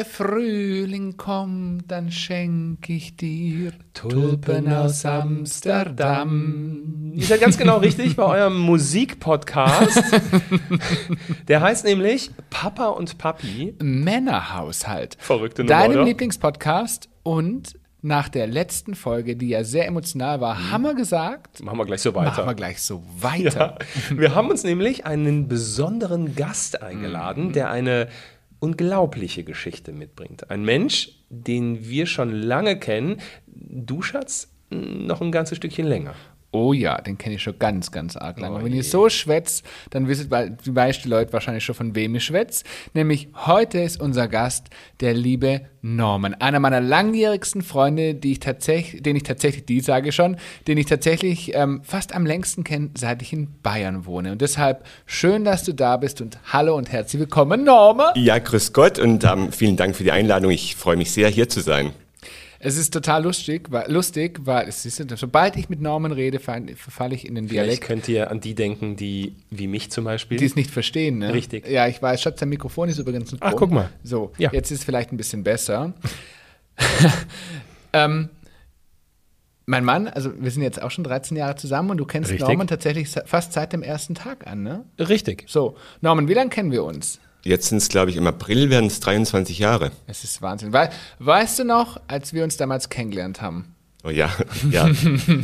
Wenn der Frühling kommt, dann schenke ich dir Tulpen aus Amsterdam. Ihr seid ganz genau richtig bei eurem Musikpodcast. Der heißt nämlich Papa und Papi. Männerhaushalt. Verrückte Nummer, Deinem oder? Lieblingspodcast und nach der letzten Folge, die ja sehr emotional war, haben wir gesagt, Machen wir gleich so weiter. machen wir gleich so weiter. Ja. Wir haben uns nämlich einen besonderen Gast eingeladen, der eine unglaubliche Geschichte mitbringt. Ein Mensch, den wir schon lange kennen. Du, Schatz, noch ein ganzes Stückchen länger. Oh ja, den kenne ich schon ganz, ganz arg lange. Oh Und Wenn ihr so schwätzt, dann wisst weil- die meisten Leute wahrscheinlich schon, von wem ich schwätze. Nämlich heute ist unser Gast der liebe Norman. Einer meiner langjährigsten Freunde, die ich tatsächlich, den ich tatsächlich, die sage ich schon, den ich tatsächlich ähm, fast am längsten kenne, seit ich in Bayern wohne. Und deshalb schön, dass du da bist und hallo und herzlich willkommen, Norman. Ja, grüß Gott und ähm, vielen Dank für die Einladung. Ich freue mich sehr, hier zu sein. Es ist total lustig, weil, lustig, weil es ist, sobald ich mit Norman rede, fall- verfalle ich in den Vielleicht Dialekt. könnt ihr an die denken, die, wie mich zum Beispiel. Die es nicht verstehen, ne? Richtig. Ja, ich weiß, Schatz, dein Mikrofon ist übrigens ein Ach, guck mal. So, Ja. jetzt ist es vielleicht ein bisschen besser. ähm, mein Mann, also wir sind jetzt auch schon 13 Jahre zusammen und du kennst Richtig. Norman tatsächlich fast seit dem ersten Tag an, ne? Richtig. So, Norman, wie lange kennen wir uns? Jetzt sind es, glaube ich, im April werden es 23 Jahre. Es ist Wahnsinn. Wei weißt du noch, als wir uns damals kennengelernt haben? Oh ja, ja.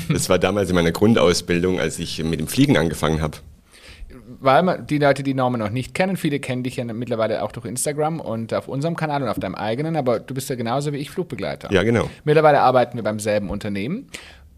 Das war damals in meiner Grundausbildung, als ich mit dem Fliegen angefangen habe. Weil man, die Leute, die Norman noch nicht kennen, viele kennen dich ja mittlerweile auch durch Instagram und auf unserem Kanal und auf deinem eigenen, aber du bist ja genauso wie ich Flugbegleiter. Ja, genau. Mittlerweile arbeiten wir beim selben Unternehmen.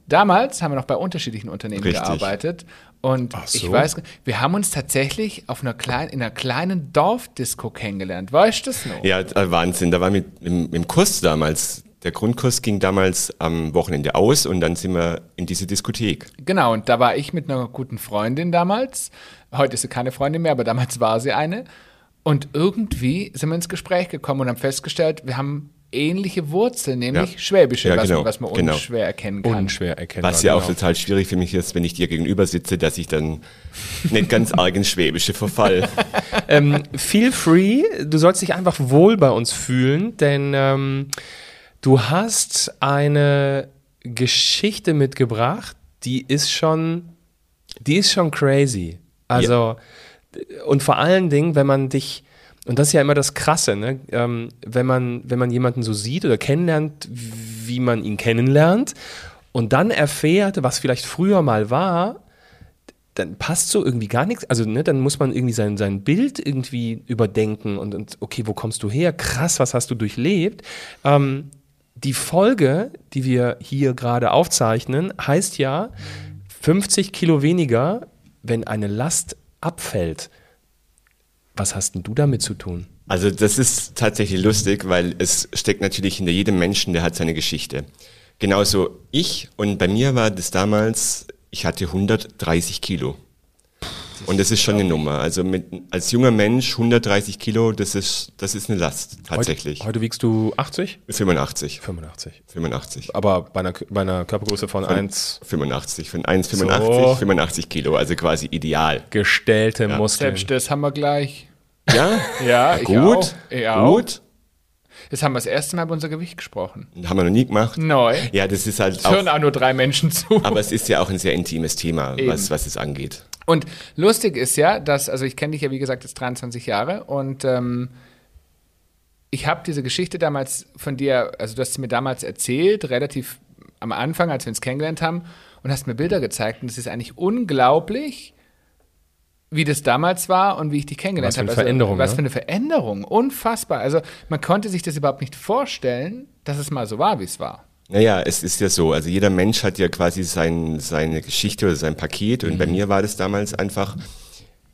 Damals haben wir noch bei unterschiedlichen Unternehmen Richtig. gearbeitet. Und so. ich weiß, wir haben uns tatsächlich auf einer kleinen, in einer kleinen Dorfdisco kennengelernt. Weißt du das noch? Ja, äh, Wahnsinn. Da war mit im, im Kurs damals. Der Grundkurs ging damals am Wochenende aus und dann sind wir in diese Diskothek. Genau, und da war ich mit einer guten Freundin damals. Heute ist sie keine Freundin mehr, aber damals war sie eine. Und irgendwie sind wir ins Gespräch gekommen und haben festgestellt, wir haben ähnliche Wurzeln, nämlich Ja. Schwäbische, Ja, was, genau, man, was man genau. unschwer erkennen kann. Unschwer erkennbar. Was ja auch genau. total schwierig für mich ist, wenn ich dir gegenüber sitze, dass ich dann nicht ganz arg ins Schwäbische verfall. ähm, feel free, du sollst dich einfach wohl bei uns fühlen, denn ähm, du hast eine Geschichte mitgebracht, die ist schon, die ist schon crazy. Also, und vor allen Dingen, wenn man dich, und das ist ja immer das Krasse, ne? ähm, wenn, man, wenn man jemanden so sieht oder kennenlernt, wie man ihn kennenlernt und dann erfährt, was vielleicht früher mal war, dann passt so irgendwie gar nichts. Also, ne, dann muss man irgendwie sein, sein Bild irgendwie überdenken und, und okay, wo kommst du her? Krass, was hast du durchlebt? Ähm, die Folge, die wir hier gerade aufzeichnen, heißt ja 50 Kilo weniger, wenn eine Last abfällt. Was hast denn du damit zu tun? Also das ist tatsächlich lustig, weil es steckt natürlich hinter jedem Menschen, der hat seine Geschichte. Genauso ich und bei mir war das damals, ich hatte 130 Kilo. Und das ist schon eine Nummer. Also mit, als junger Mensch 130 Kilo, das ist, das ist eine Last tatsächlich. Heute, heute wiegst du 80? 85. 85. 85. Aber bei einer, bei einer Körpergröße von 1 85. Von 1,85, So. 85 Kilo, also quasi ideal. gestellte Muskeln. Selbst das haben wir gleich. Ja? Ja, ich Gut. auch. Ich auch. Gut. Jetzt haben wir das erste Mal über unser Gewicht gesprochen. Haben wir noch nie gemacht. Neu. Ja, das ist halt Es hören auch, auch nur drei Menschen zu. aber es ist ja auch ein sehr intimes Thema, Eben. was, was es angeht. Und lustig ist ja, dass, also ich kenne dich ja wie gesagt jetzt 23 Jahre und ähm, ich habe diese Geschichte damals von dir, also du hast sie mir damals erzählt, relativ am Anfang, als wir uns kennengelernt haben und hast mir Bilder gezeigt und es ist eigentlich unglaublich, wie das damals war und wie ich dich kennengelernt Was für habe. eine Veränderung, Was ne? für eine Veränderung, unfassbar. Also man konnte sich das überhaupt nicht vorstellen, dass es mal so war, wie es war. Naja, es ist ja so, also jeder Mensch hat ja quasi sein, seine Geschichte oder sein Paket und bei Mhm. mir war das damals einfach,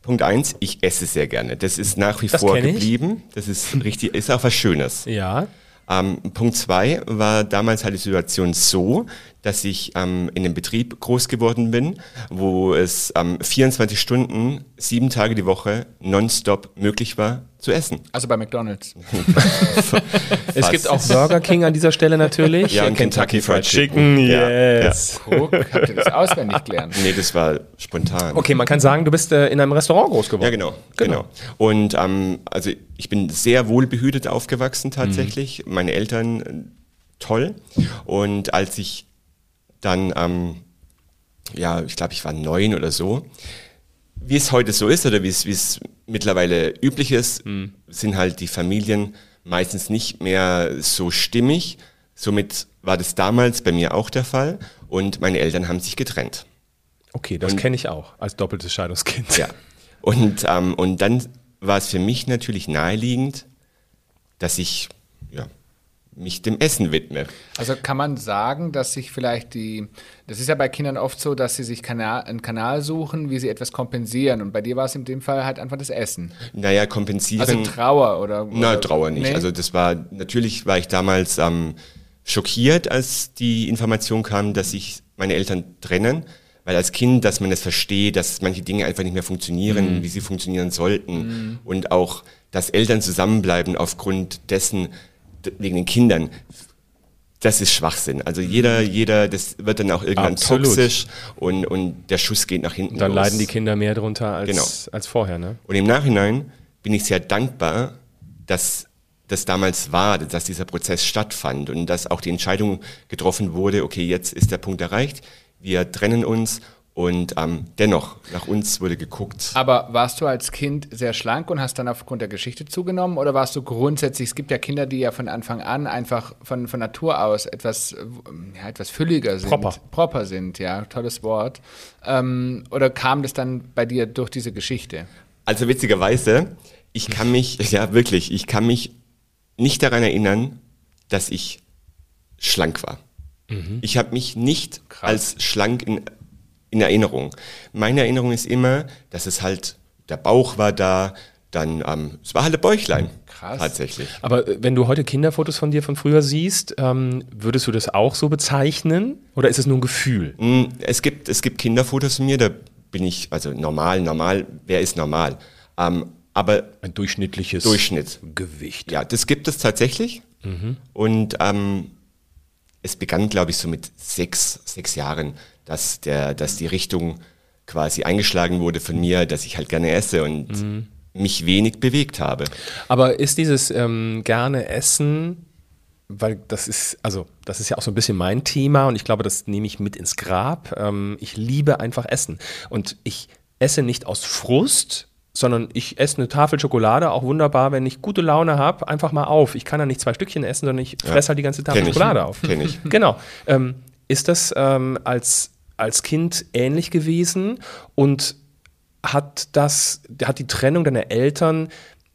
Punkt eins, ich esse sehr gerne. Das ist nach wie Das vor kenn ich. geblieben. Das ist richtig, ist auch was Schönes. Ja. Ähm, Punkt zwei war damals halt die Situation so, dass ich ähm, in einem Betrieb groß geworden bin, wo es ähm, 24 Stunden, sieben Tage die Woche nonstop möglich war zu essen. Also bei McDonalds. Es gibt auch Burger King an dieser Stelle natürlich. Ja, und Kentucky Fried Chicken. Ja, yes. Guck, habt ihr das auswendig gelernt? Nee, das war spontan. Okay, man kann sagen, du bist äh, in einem Restaurant groß geworden. Ja, genau, genau. Und ähm, also ich bin sehr wohlbehütet aufgewachsen tatsächlich. Meine Eltern äh, toll. Und als ich dann, ähm, ja, ich glaube, ich war neun oder so, wie es heute so ist oder wie es, mittlerweile üblich ist, sind halt die Familien meistens nicht mehr so stimmig. Somit war das damals bei mir auch der Fall und meine Eltern haben sich getrennt. Okay, das kenne ich auch als doppeltes Scheidungskind. Ja. Und, ähm, und dann war es für mich natürlich naheliegend, dass ich ja, mich dem Essen widme. Also kann man sagen, dass sich vielleicht die, das ist ja bei Kindern oft so, dass sie sich Kanal, einen Kanal suchen, wie sie etwas kompensieren. Und bei dir war es in dem Fall halt einfach das Essen. Naja, kompensieren. Also Trauer oder. Na, Trauer nicht. Nee? Also das war, natürlich war ich damals ähm, schockiert, als die Information kam, dass sich meine Eltern trennen. Weil als Kind, dass man das versteht, dass manche Dinge einfach nicht mehr funktionieren, wie sie funktionieren sollten. Und auch, dass Eltern zusammenbleiben aufgrund dessen, wegen den Kindern, das ist Schwachsinn. Also jeder, jeder, das wird dann auch irgendwann Absolut. toxisch und, und der Schuss geht nach hinten Und dann los. leiden die Kinder mehr drunter als, Genau. als vorher, ne? Und im Nachhinein bin ich sehr dankbar, dass das damals war, dass dieser Prozess stattfand und dass auch die Entscheidung getroffen wurde, okay, jetzt ist der Punkt erreicht, wir trennen uns und ähm, dennoch, nach uns wurde geguckt. Aber warst du als Kind sehr schlank und hast dann aufgrund der Geschichte zugenommen? Oder warst du grundsätzlich, es gibt ja Kinder, die ja von Anfang an einfach von, von Natur aus etwas, ja, etwas fülliger sind. Proper. Proper sind, ja, tolles Wort. Ähm, oder kam das dann bei dir durch diese Geschichte? Also witzigerweise, ich kann mich, ja wirklich, ich kann mich nicht daran erinnern, dass ich schlank war. Ich habe mich nicht als schlank in, in Erinnerung. Meine Erinnerung ist immer, dass es halt, der Bauch war da, dann, ähm, es war halt ein Bäuchlein. Krass. Tatsächlich. Aber äh, wenn du heute Kinderfotos von dir von früher siehst, ähm, würdest du das auch so bezeichnen? Oder ist es nur ein Gefühl? Mm, Es gibt, es gibt Kinderfotos von mir, da bin ich, also normal, normal, wer ist normal? Ähm, aber Ein durchschnittliches Durchschnitt. Gewicht. Ja, das gibt es tatsächlich. Und ähm, es begann, glaube ich, so mit sechs, sechs Jahren, dass, der, dass die Richtung quasi eingeschlagen wurde von mir, dass ich halt gerne esse und mich wenig bewegt habe. Aber ist dieses ähm, gerne Essen, weil das ist, also das ist ja auch so ein bisschen mein Thema und ich glaube, das nehme ich mit ins Grab. Ähm, ich liebe einfach Essen. Und ich esse nicht aus Frust, sondern ich esse eine Tafel Schokolade auch wunderbar, wenn ich gute Laune habe, einfach mal auf. Ich kann da nicht zwei Stückchen essen, sondern ich fresse halt die ganze Tafel Kenn ich. Schokolade auf. Kenn ich. Genau. Ähm, ist das ähm, als, als Kind ähnlich gewesen und hat das, hat die Trennung deiner Eltern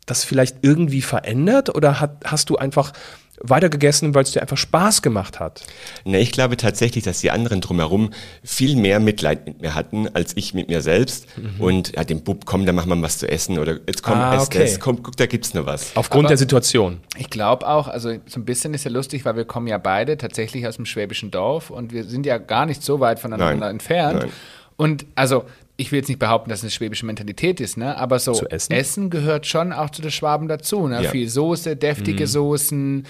das vielleicht irgendwie verändert oder hat, hast du einfach weitergegessen, weil es dir einfach Spaß gemacht hat? Ne, ich glaube tatsächlich, dass die anderen drumherum viel mehr Mitleid mit mir hatten, als ich mit mir selbst. Und ja, dem Bub, komm, da machen wir was zu essen oder jetzt komm, Ah, okay. das, komm, guck, da gibt's noch was. Aufgrund Aber- der Situation. Ich glaube auch, also so ein bisschen ist ja lustig, weil wir kommen ja beide tatsächlich aus dem schwäbischen Dorf und wir sind ja gar nicht so weit voneinander Nein. entfernt. Nein. Und also, ich will jetzt nicht behaupten, dass es eine schwäbische Mentalität ist, ne? aber so Zu essen? gehört schon auch zu den Schwaben dazu. Ne? Ja. Viel Soße, deftige Soßen,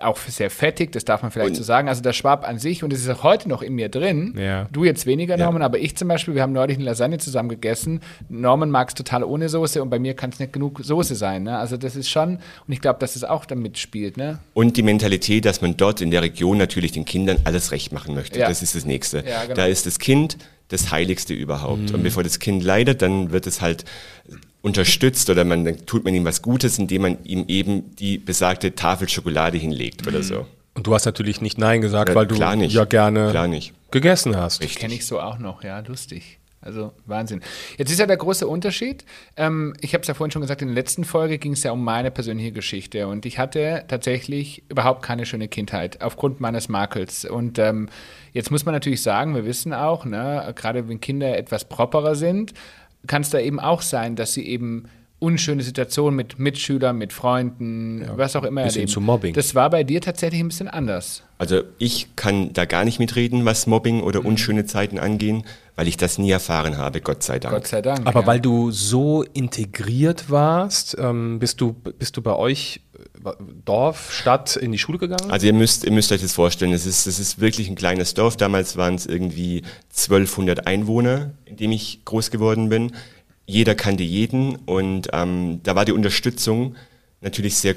auch sehr fettig, das darf man vielleicht Und- so sagen. Also der Schwab an sich, und es ist auch heute noch in mir drin, Ja. du jetzt weniger, Ja. Norman, aber ich zum Beispiel, wir haben neulich eine Lasagne zusammen gegessen. Norman mag es total ohne Soße und bei mir kann es nicht genug Soße sein. Ne? Also das ist schon, und ich glaube, dass es auch damit spielt. Ne? Und die Mentalität, dass man dort in der Region natürlich den Kindern alles recht machen möchte. Ja. Das ist das Nächste. Ja, genau. Da ist das Kind das Heiligste überhaupt. Und bevor das Kind leidet, dann wird es halt unterstützt oder man, dann tut man ihm was Gutes, indem man ihm eben die besagte Tafel Schokolade hinlegt oder so. Und du hast natürlich nicht Nein gesagt, Ja, weil du klar nicht. ja gerne Klar nicht. gegessen hast. Richtig. Kenne ich so auch noch, ja, lustig. Also Wahnsinn. Jetzt ist ja der große Unterschied. Ähm, ich habe es ja vorhin schon gesagt, in der letzten Folge ging es ja um meine persönliche Geschichte und ich hatte tatsächlich überhaupt keine schöne Kindheit aufgrund meines Makels. Und ähm, jetzt muss man natürlich sagen, wir wissen auch, ne, gerade wenn Kinder etwas properer sind, kann es da eben auch sein, dass sie eben unschöne Situationen mit Mitschülern, mit Freunden, was auch immer bis hin erleben. zu Mobbing. Das war bei dir tatsächlich ein bisschen anders. Also ich kann da gar nicht mitreden, was Mobbing oder Mhm. unschöne Zeiten angehen, weil ich das nie erfahren habe, Gott sei Dank. Gott sei Dank. Aber ja. weil du so integriert warst, ähm, bist, du, bist du bei euch Dorf, Stadt in die Schule gegangen? Also ihr müsst, ihr müsst euch das vorstellen, es ist, es ist wirklich ein kleines Dorf. Damals waren es irgendwie 1200 Einwohner, in dem ich groß geworden bin. Jeder kannte jeden und ähm, da war die Unterstützung natürlich sehr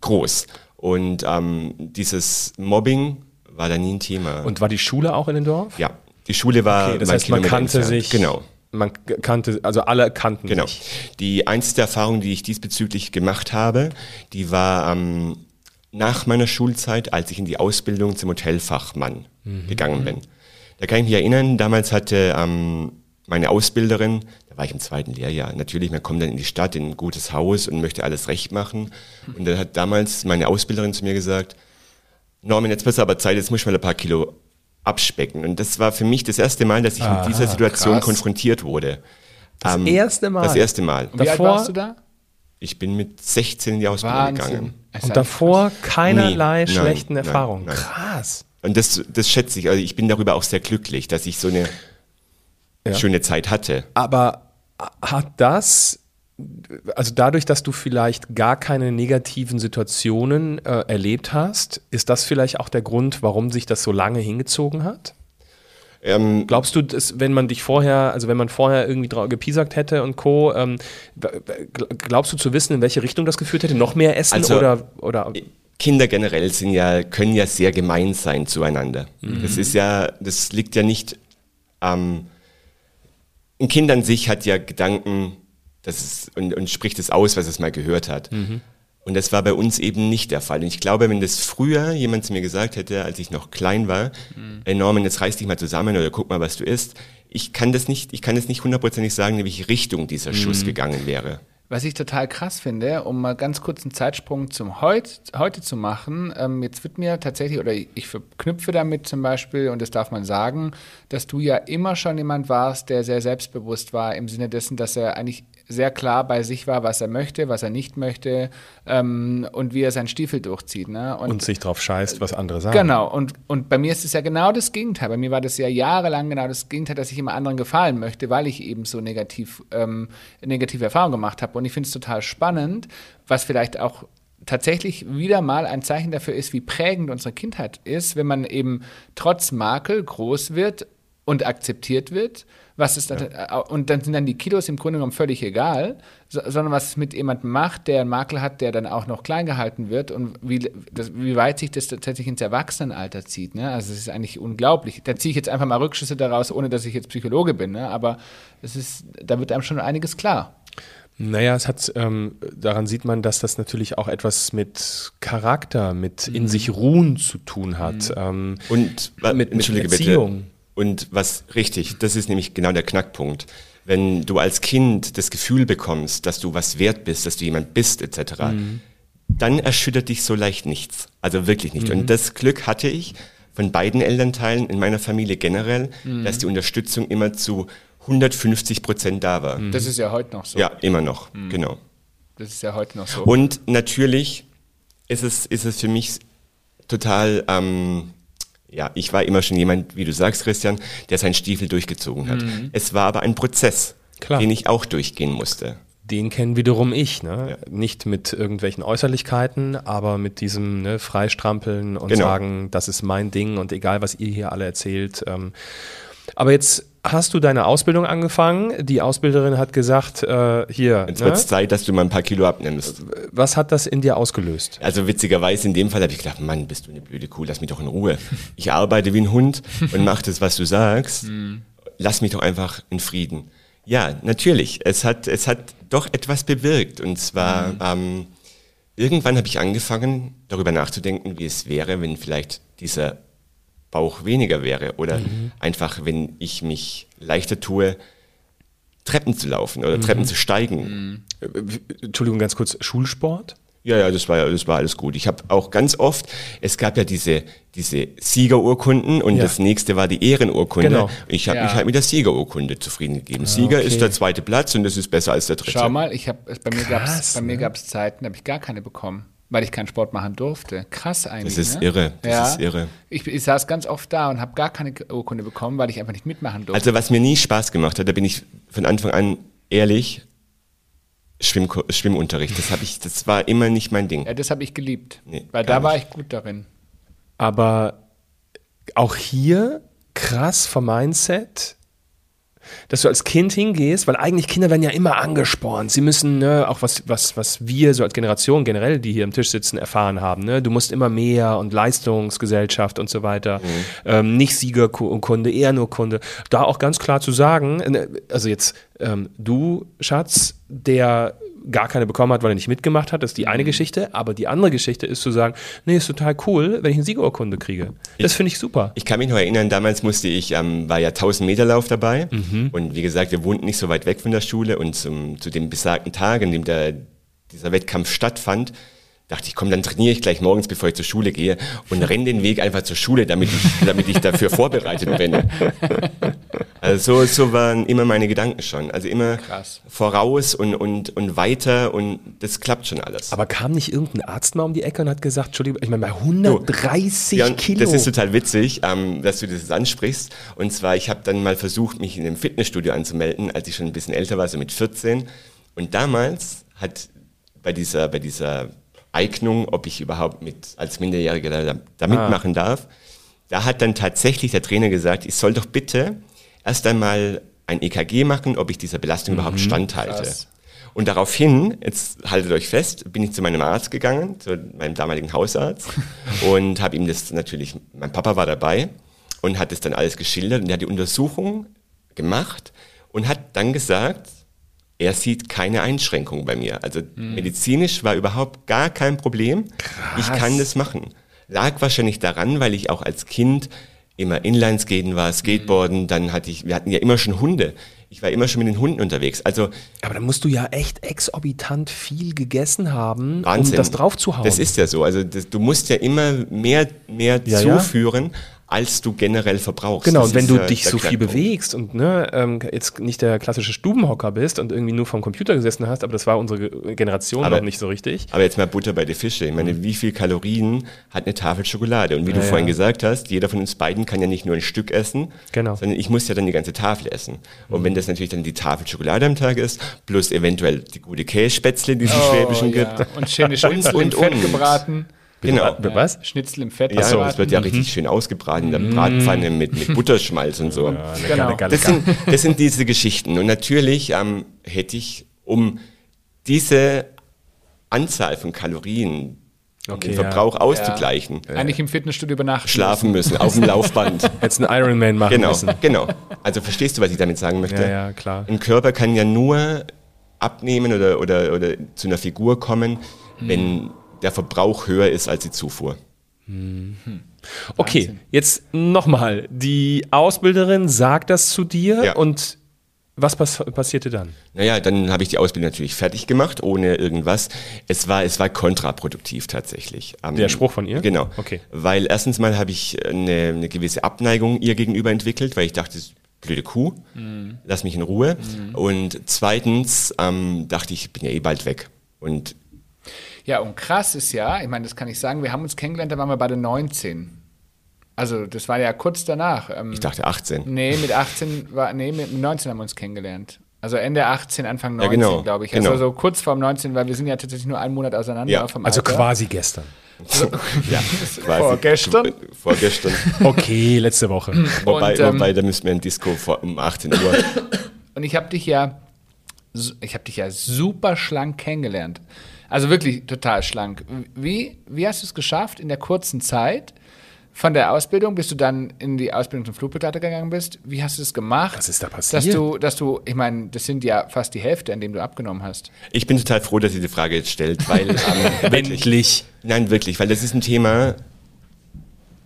groß. Und ähm, dieses Mobbing war da nie ein Thema. Und war die Schule auch in dem Dorf? ja, die Schule war Okay, das heißt, man Kilometer kannte entfernt. sich. Genau. Man kannte, also alle kannten Genau. sich. Die einzige Erfahrung, die ich diesbezüglich gemacht habe, die war ähm, nach meiner Schulzeit, als ich in die Ausbildung zum Hotelfachmann gegangen bin. Da kann ich mich erinnern, damals hatte ähm, meine Ausbilderin, da war ich im zweiten Lehrjahr, natürlich, man kommt dann in die Stadt, in ein gutes Haus und möchte alles recht machen. Und dann hat damals meine Ausbilderin zu mir gesagt, Norman, jetzt wird aber Zeit, jetzt muss ich mal ein paar Kilo abspecken. Und das war für mich das erste Mal, dass ich mit dieser Situation krass. konfrontiert wurde. Das Ähm, erste Mal. Das erste Mal. Und wie alt davor- warst du da? Ich bin mit 16 in die Ausbildung gegangen. Wahnsinn. Es ist Und davor keinerlei Nee, nein, schlechten nein, Erfahrungen. nein. Krass. Und das, das schätze ich. Also ich bin darüber auch sehr glücklich, dass ich so eine Ja. schöne Zeit hatte. Aber hat das, also dadurch, dass du vielleicht gar keine negativen Situationen äh, erlebt hast, ist das vielleicht auch der Grund, warum sich das so lange hingezogen hat? Ähm, Glaubst du, dass, wenn man dich vorher, also wenn man vorher irgendwie gepiesackt hätte und Co., ähm, glaubst du zu wissen, in welche Richtung das geführt hätte? Noch mehr Essen Also- oder, oder Kinder generell sind ja, können ja sehr gemein sein zueinander. Das ist ja, das liegt ja nicht am, ein Kind an sich hat ja Gedanken, das ist, und, und spricht es aus, was es mal gehört hat. Und das war bei uns eben nicht der Fall. Und ich glaube, wenn das früher jemand zu mir gesagt hätte, als ich noch klein war, ey Norman, jetzt reiß dich mal zusammen oder guck mal, was du isst. Ich kann das nicht, ich kann es nicht hundertprozentig sagen, in welche Richtung dieser Schuss gegangen wäre. Was ich total krass finde, um mal ganz kurz einen Zeitsprung zum Heut, heute zu machen, ähm, jetzt wird mir tatsächlich, oder ich, verknüpfe damit zum Beispiel, und das darf man sagen, dass du ja immer schon jemand warst, der sehr selbstbewusst war, im Sinne dessen, dass er eigentlich sehr klar bei sich war, was er möchte, was er nicht möchte ähm, und wie er seinen Stiefel durchzieht. Ne? und sich drauf scheißt, was andere sagen? Genau, und, und bei mir ist es ja genau das Gegenteil. Bei mir war das ja jahrelang genau das Gegenteil, dass ich immer anderen gefallen möchte, weil ich eben so negativ, ähm, negative Erfahrungen gemacht habe. Und ich finde es total spannend, was vielleicht auch tatsächlich wieder mal ein Zeichen dafür ist, wie prägend unsere Kindheit ist, wenn man eben trotz Makel groß wird und akzeptiert wird. Was ist dann, äh, Und dann sind dann die Kilos im Grunde genommen völlig egal, so, sondern was es mit jemandem macht, der einen Makel hat, der dann auch noch klein gehalten wird und wie, das, wie weit sich das tatsächlich ins Erwachsenenalter zieht. Ne? Also es ist eigentlich unglaublich. Da ziehe ich jetzt einfach mal Rückschlüsse daraus, ohne dass ich jetzt Psychologe bin, ne? aber es ist, da wird einem schon einiges klar. Naja, es hat, ähm, daran sieht man, dass das natürlich auch etwas mit Charakter, mit in sich ruhen zu tun hat. Ähm, Und wa- Mit- mit bitte. Und was richtig, das ist nämlich genau der Knackpunkt. Wenn du als Kind das Gefühl bekommst, dass du was wert bist, dass du jemand bist, etc., dann erschüttert dich so leicht nichts. Also wirklich nicht. Und das Glück hatte ich von beiden Elternteilen in meiner Familie generell, dass die Unterstützung immer zu 150 Prozent da war. Das ist ja heute noch so. Ja, immer noch, genau. Das ist ja heute noch so. Und natürlich ist es, ist es für mich total, ähm, ja, ich war immer schon jemand, wie du sagst, Christian, der seinen Stiefel durchgezogen hat. Es war aber ein Prozess, Klar. den ich auch durchgehen musste. den kennen wiederum ich, ne? Nicht mit irgendwelchen Äußerlichkeiten, aber mit diesem ne, Freistrampeln und Genau. sagen, das ist mein Ding und egal, was ihr hier alle erzählt. Ähm. Aber jetzt hast du deine Ausbildung angefangen. Die Ausbilderin hat gesagt, äh, hier, Jetzt ne? wird es Zeit, dass du mal ein paar Kilo abnimmst. was hat das in dir ausgelöst? Also witzigerweise in dem Fall habe ich gedacht, Mann, bist du eine blöde Kuh, lass mich doch in Ruhe. Ich arbeite wie ein Hund und mache das, was du sagst. Lass mich doch einfach in Frieden. Ja, natürlich. Es hat, es hat doch etwas bewirkt. Und zwar, ähm, irgendwann habe ich angefangen, darüber nachzudenken, wie es wäre, wenn vielleicht dieser Bauch weniger wäre. Oder einfach, wenn ich mich leichter tue, Treppen zu laufen oder Treppen zu steigen. Äh, Entschuldigung, ganz kurz, Schulsport? Ja, ja, das war, das war alles gut. Ich habe auch ganz oft, es gab ja diese, diese Siegerurkunden und Ja. das nächste war die Ehrenurkunde. Genau. Ich habe Ja. mich halt mit der Siegerurkunde zufrieden gegeben. Sieger okay. ist der zweite Platz und das ist besser als der dritte. Schau mal, ich hab, bei mir gab es bei mir ne? gab's Zeiten, da habe ich gar keine bekommen, weil ich keinen Sport machen durfte. Krass eigentlich. Das ist ne? irre, das ja. ist irre. Ich, ich saß ganz oft da und habe gar keine Urkunde bekommen, weil ich einfach nicht mitmachen durfte. Also was mir nie Spaß gemacht hat, da bin ich von Anfang an ehrlich, Schwimm, Schwimmunterricht. Das habe ich, das war immer nicht mein Ding. ja, das habe ich geliebt, Nee, weil da war nicht. ich gut darin. Aber auch hier krass vom Mindset, dass du als Kind hingehst, weil eigentlich Kinder werden ja immer angespornt. Sie müssen, ne, auch was, was, was wir so als Generation generell, die hier am Tisch sitzen, erfahren haben. Ne? Du musst immer mehr und Leistungsgesellschaft und so weiter. Ähm, nicht Siegerkunde, Ehrenurkunde. Da auch ganz klar zu sagen, äh, also jetzt ähm, du, Schatz, der gar keine bekommen hat, weil er nicht mitgemacht hat, das ist die eine Geschichte. Aber die andere Geschichte ist zu sagen, nee, ist total cool, wenn ich eine Siegerurkunde kriege. Das finde ich super. Ich kann mich noch erinnern, damals musste ich, ähm, war ja 1000 Meter Lauf dabei und wie gesagt, wir wohnten nicht so weit weg von der Schule und zum, zu dem besagten Tag, an dem der, dieser Wettkampf stattfand, dachte ich, komm, dann trainiere ich gleich morgens, bevor ich zur Schule gehe und renne den Weg einfach zur Schule, damit ich, damit ich dafür vorbereitet bin. Also so, so waren immer meine Gedanken schon. Also immer Krass. voraus und, und, und weiter und das klappt schon alles. Aber kam nicht irgendein Arzt mal um die Ecke und hat gesagt, Entschuldigung, ich meine, bei 130 Ja, Kilo. Das ist total witzig, ähm, dass du das ansprichst. Und zwar, ich habe dann mal versucht, mich in einem Fitnessstudio anzumelden, als ich schon ein bisschen älter war, so mit 14. Und damals hat bei dieser, bei dieser Eignung, ob ich überhaupt mit als Minderjähriger da, da mitmachen darf, da hat dann tatsächlich der Trainer gesagt, ich soll doch bitte erst einmal ein EKG machen, ob ich dieser Belastung überhaupt standhalte. krass. Und daraufhin, jetzt haltet euch fest, bin ich zu meinem Arzt gegangen, zu meinem damaligen Hausarzt und habe ihm das natürlich, mein Papa war dabei und hat das dann alles geschildert und er hat die Untersuchung gemacht und hat dann gesagt, er sieht keine Einschränkung bei mir. Also medizinisch war überhaupt gar kein Problem. Ich kann das machen. Lag wahrscheinlich daran, weil ich auch als Kind immer Inlineskaten war, Skateboarden, dann hatte ich, wir hatten ja immer schon Hunde. Ich war immer schon mit den Hunden unterwegs. Also Aber da musst du ja echt exorbitant viel gegessen haben, Wahnsinn. um das draufzuhauen. Das ist ja so. Also das, du musst ja immer mehr, mehr Ja, ja. zuführen, als du generell verbrauchst. Genau, Das und wenn du dich der so viel bewegst und ne, ähm, jetzt nicht der klassische Stubenhocker bist und irgendwie nur vom Computer gesessen hast, aber das war unsere Ge- Generation Aber- noch nicht so richtig. Aber jetzt mal Butter bei die Fische. Ich meine, wie viel Kalorien hat eine Tafel Schokolade? Und wie du Mhm. Ja, vorhin ja. gesagt hast, jeder von uns beiden kann ja nicht nur ein Stück essen, Genau. sondern ich muss ja dann die ganze Tafel essen. Und wenn das natürlich dann die Tafel Schokolade am Tag ist, plus eventuell die gute Kässpätzle, die es im Schwäbischen Oh, ja. gibt. Und schöne Schnitzel Und, im Fett und. gebraten. Genau. Mit was? Schnitzel im Fett Ja, gebraten. es wird ja richtig schön ausgebraten in der Bratpfanne mit, mit Butterschmalz und so. Genau. Das sind, das sind diese Geschichten. Und natürlich ähm, hätte ich, um diese Anzahl von Kalorien, Okay, den ja. Verbrauch auszugleichen, Eigentlich im Fitnessstudio übernachten. schlafen müssen auf dem Laufband. Jetzt einen Ironman machen genau, müssen. genau. Also verstehst du, was ich damit sagen möchte? Ja, ja, klar. Ein Körper kann ja nur abnehmen oder, oder, oder zu einer Figur kommen, wenn der Verbrauch höher ist als die Zufuhr. Okay, jetzt nochmal. Die Ausbilderin sagt das zu dir Ja. und was pass passierte dann? Naja, dann habe ich die Ausbildung natürlich fertig gemacht, ohne irgendwas. Es war, es war kontraproduktiv tatsächlich. Ähm, Der Spruch von ihr? Genau. Okay. Weil erstens mal habe ich eine, eine gewisse Abneigung ihr gegenüber entwickelt, weil ich dachte, blöde Kuh, lass mich in Ruhe. Und zweitens ähm, dachte ich, ich bin ja eh bald weg. Und Ja, und krass ist ja, ich meine, das kann ich sagen, wir haben uns kennengelernt, da waren wir beide 19. Also, das war ja kurz danach. Ähm, ich dachte 18. nee, mit 18 war, nee, mit 19 haben wir uns kennengelernt. Also Ende 18, Anfang Ja, 19, genau, glaube ich. genau. Also so kurz vorm 19, weil wir sind ja tatsächlich nur einen Monat auseinander Ja, vom Also Alter. quasi gestern. Ja, quasi. Vorgestern? Vorgestern. Okay, letzte Woche. wobei, Und, ähm, wobei, da müssen wir ein Disco vor, um 18 Uhr. Und ich habe dich ja, ich habe dich ja super schlank kennengelernt. Also wirklich total schlank. Wie, wie hast du es geschafft in der kurzen Zeit von der Ausbildung, bis du dann in die Ausbildung zum Flugbegleiter gegangen bist? Wie hast du es gemacht? Was ist da passiert? Dass du, dass du, ich meine, das sind ja fast die Hälfte, an dem du abgenommen hast. Ich bin total froh, dass sie die Frage jetzt stellt, weil ähm, wirklich, Endlich. Nein, wirklich, weil das ist ein Thema,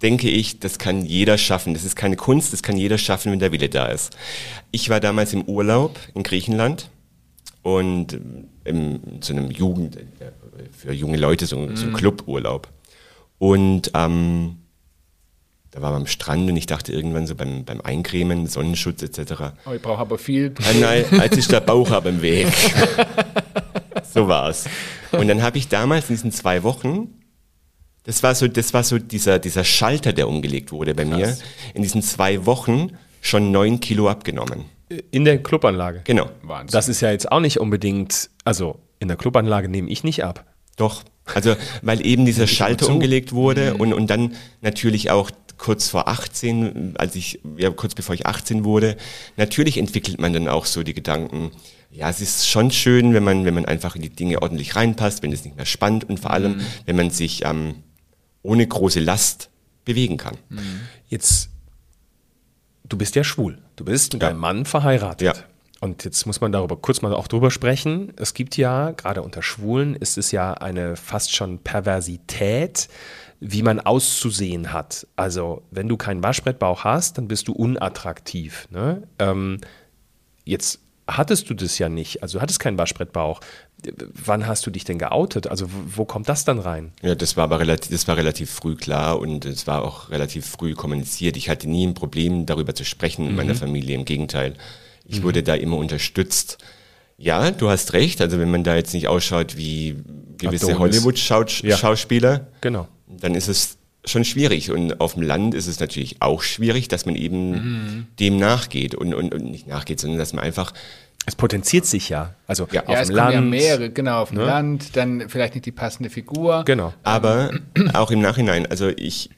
denke ich, das kann jeder schaffen. Das ist keine Kunst, das kann jeder schaffen, wenn der Wille da ist. Ich war damals im Urlaub in Griechenland und im, zu einem Jugend, für junge Leute, so, so ein Cluburlaub. Und ähm, da war man am Strand und ich dachte irgendwann so beim, beim Eincremen, Sonnenschutz etc. Oh, ich brauche aber viel. Ah, nein, als ist der Bauch aber im Weg. so war's. Und dann habe ich damals in diesen zwei Wochen, das war so, das war so dieser, dieser Schalter, der umgelegt wurde bei mir, in diesen zwei Wochen schon neun Kilo abgenommen. In der Clubanlage. Genau. Wahnsinn. Das ist ja jetzt auch nicht unbedingt, also in der Clubanlage nehme ich nicht ab. Doch. Also, weil eben dieser Schalter umgelegt wurde und, und dann natürlich auch kurz vor 18, als ich, ja, kurz bevor ich 18 wurde, natürlich entwickelt man dann auch so die Gedanken, ja, es ist schon schön, wenn man, wenn man einfach in die Dinge ordentlich reinpasst, wenn es nicht mehr spannt und vor allem, wenn man sich ähm, ohne große Last bewegen kann. Jetzt, du bist ja schwul. Du bist mit deinem Mann verheiratet. Ja. Und jetzt muss man darüber kurz mal auch drüber sprechen. Es gibt ja, gerade unter Schwulen, ist es ja eine fast schon Perversität, wie man auszusehen hat. Also, wenn du keinen Waschbrettbauch hast, dann bist du unattraktiv. Ne? Ähm, jetzt hattest du das ja nicht. Also, du hattest keinen Waschbrettbauch. Wann hast du dich denn geoutet? Also, wo kommt das dann rein? Ja, das war aber relativ, das war relativ früh klar und es war auch relativ früh kommuniziert. Ich hatte nie ein Problem, darüber zu sprechen in meiner Familie. Im Gegenteil, ich wurde da immer unterstützt. Ja, du hast recht. Also wenn man da jetzt nicht ausschaut wie gewisse. Hollywood-Schauspieler, Genau. dann ist es schon schwierig. Und auf dem Land ist es natürlich auch schwierig, dass man eben dem nachgeht und, und, und nicht nachgeht, sondern dass man einfach Es potenziert sich ja. Also Ja. auf ja, es dem Land. ja mehrere, genau, auf dem ne? Land, dann vielleicht nicht die passende Figur. Genau. Aber auch im Nachhinein, also ich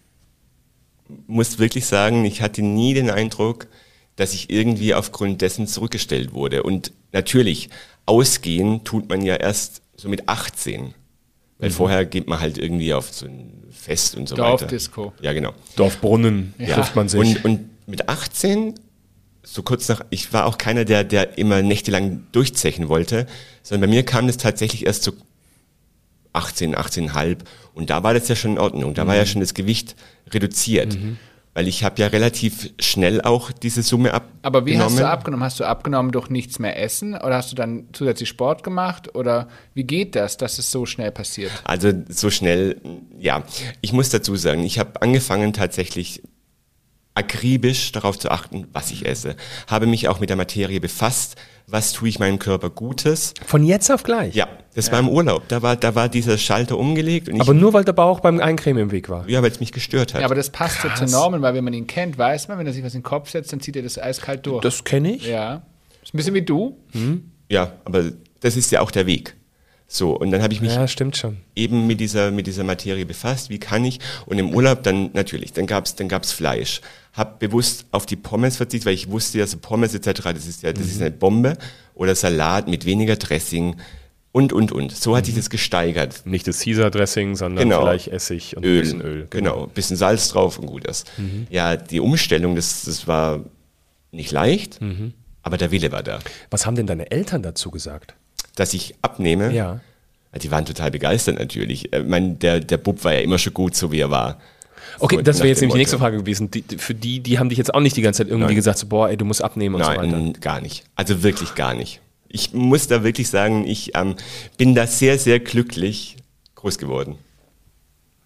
muss wirklich sagen, ich hatte nie den Eindruck, dass ich irgendwie aufgrund dessen zurückgestellt wurde. Und natürlich, ausgehen tut man ja erst so mit 18. Weil vorher geht man halt irgendwie auf so ein Fest und so weiter. Dorfdisco. Ja, genau. Dorfbrunnen trifft man sich. Und, und mit 18, so kurz nach, ich war auch keiner, der, der immer nächtelang durchzechen wollte, sondern bei mir kam das tatsächlich erst so 18, 18,5 und da war das ja schon in Ordnung. Da war Mhm. ja schon das Gewicht reduziert. Weil ich habe ja relativ schnell auch diese Summe abgenommen. Aber wie hast du abgenommen? Hast du abgenommen durch nichts mehr essen oder hast du dann zusätzlich Sport gemacht oder wie geht das, dass es so schnell passiert? Also so schnell, ja. Ich muss dazu sagen, ich habe angefangen tatsächlich akribisch darauf zu achten, was ich esse. Habe mich auch mit der Materie befasst. Was tue ich meinem Körper Gutes? Von jetzt auf gleich. Ja, das war im Urlaub. Da war, da war dieser Schalter umgelegt und ich, Aber nur weil der Bauch beim Eincremen im Weg war. ja, weil es mich gestört hat. Ja, aber das passt so zu Norman, weil wenn man ihn kennt, weiß man, wenn er sich was in den Kopf setzt, dann zieht er das eiskalt durch. Das kenne ich. ja. Ist ein bisschen wie du. ja, aber das ist ja auch der Weg. So, und dann habe ich mich Ja, eben mit dieser, mit dieser Materie befasst. Wie kann ich? Und im Urlaub dann natürlich, dann gab's dann gab's Fleisch. Hab bewusst auf die Pommes verzichtet, weil ich wusste ja, so Pommes etc., das ist ja, das ist eine Bombe. Oder Salat mit weniger Dressing und, und, und. So hat sich das gesteigert. Nicht das Caesar-Dressing, sondern Genau. vielleicht Essig und Öl, ein bisschen Öl. Genau, bisschen Salz drauf und gut ist. Ja, die Umstellung, das, das war nicht leicht, aber der Wille war da. Was haben denn deine Eltern dazu gesagt? Dass ich abnehme, Ja. die waren total begeistert natürlich. Ich meine, der, der Bub war ja immer schon gut, so wie er war. Okay, So das wäre jetzt nämlich die nächste. Frage gewesen. Die, für die, die haben dich jetzt auch nicht die ganze Zeit irgendwie Nein. gesagt, so, boah, ey, du musst abnehmen und so weiter. Nein, gar nicht. Also wirklich gar nicht. Ich muss da wirklich sagen, ich ähm, bin da sehr, sehr glücklich groß geworden.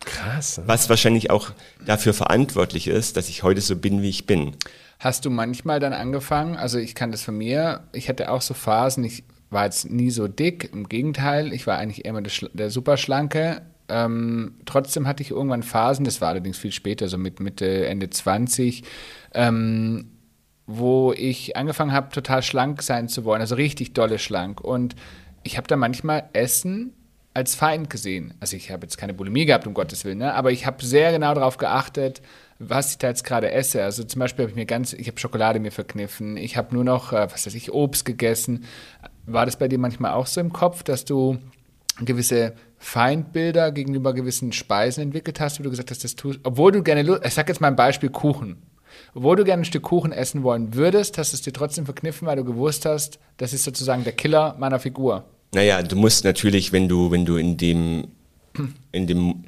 Krass. ne? Was wahrscheinlich auch dafür verantwortlich ist, dass ich heute so bin, wie ich bin. Hast du manchmal dann angefangen, also ich kann das von mir, ich hatte auch so Phasen, ich war jetzt nie so dick, im Gegenteil, ich war eigentlich immer der, Schla- der Superschlanke. Ähm, trotzdem hatte ich irgendwann Phasen, das war allerdings viel später, so mit Mitte, Ende 20, ähm, wo ich angefangen habe, total schlank sein zu wollen, also richtig dolle schlank. Und ich habe da manchmal Essen als Feind gesehen. Also ich habe jetzt keine Bulimie gehabt, um Gottes Willen, ne? aber ich habe sehr genau darauf geachtet, was ich da jetzt gerade esse. Also zum Beispiel habe ich mir ganz, ich habe Schokolade mir verkniffen, ich habe nur noch, äh, was weiß ich, Obst gegessen. War das bei dir manchmal auch so im Kopf, dass du gewisse Feindbilder gegenüber gewissen Speisen entwickelt hast, wo du gesagt hast, das tust, obwohl du gerne, ich sag jetzt mal ein Beispiel Kuchen. Obwohl du gerne ein Stück Kuchen essen wollen würdest, hast du es dir trotzdem verkniffen, weil du gewusst hast, das ist sozusagen der Killer meiner Figur. Naja, du musst natürlich, wenn du, wenn du in dem, in dem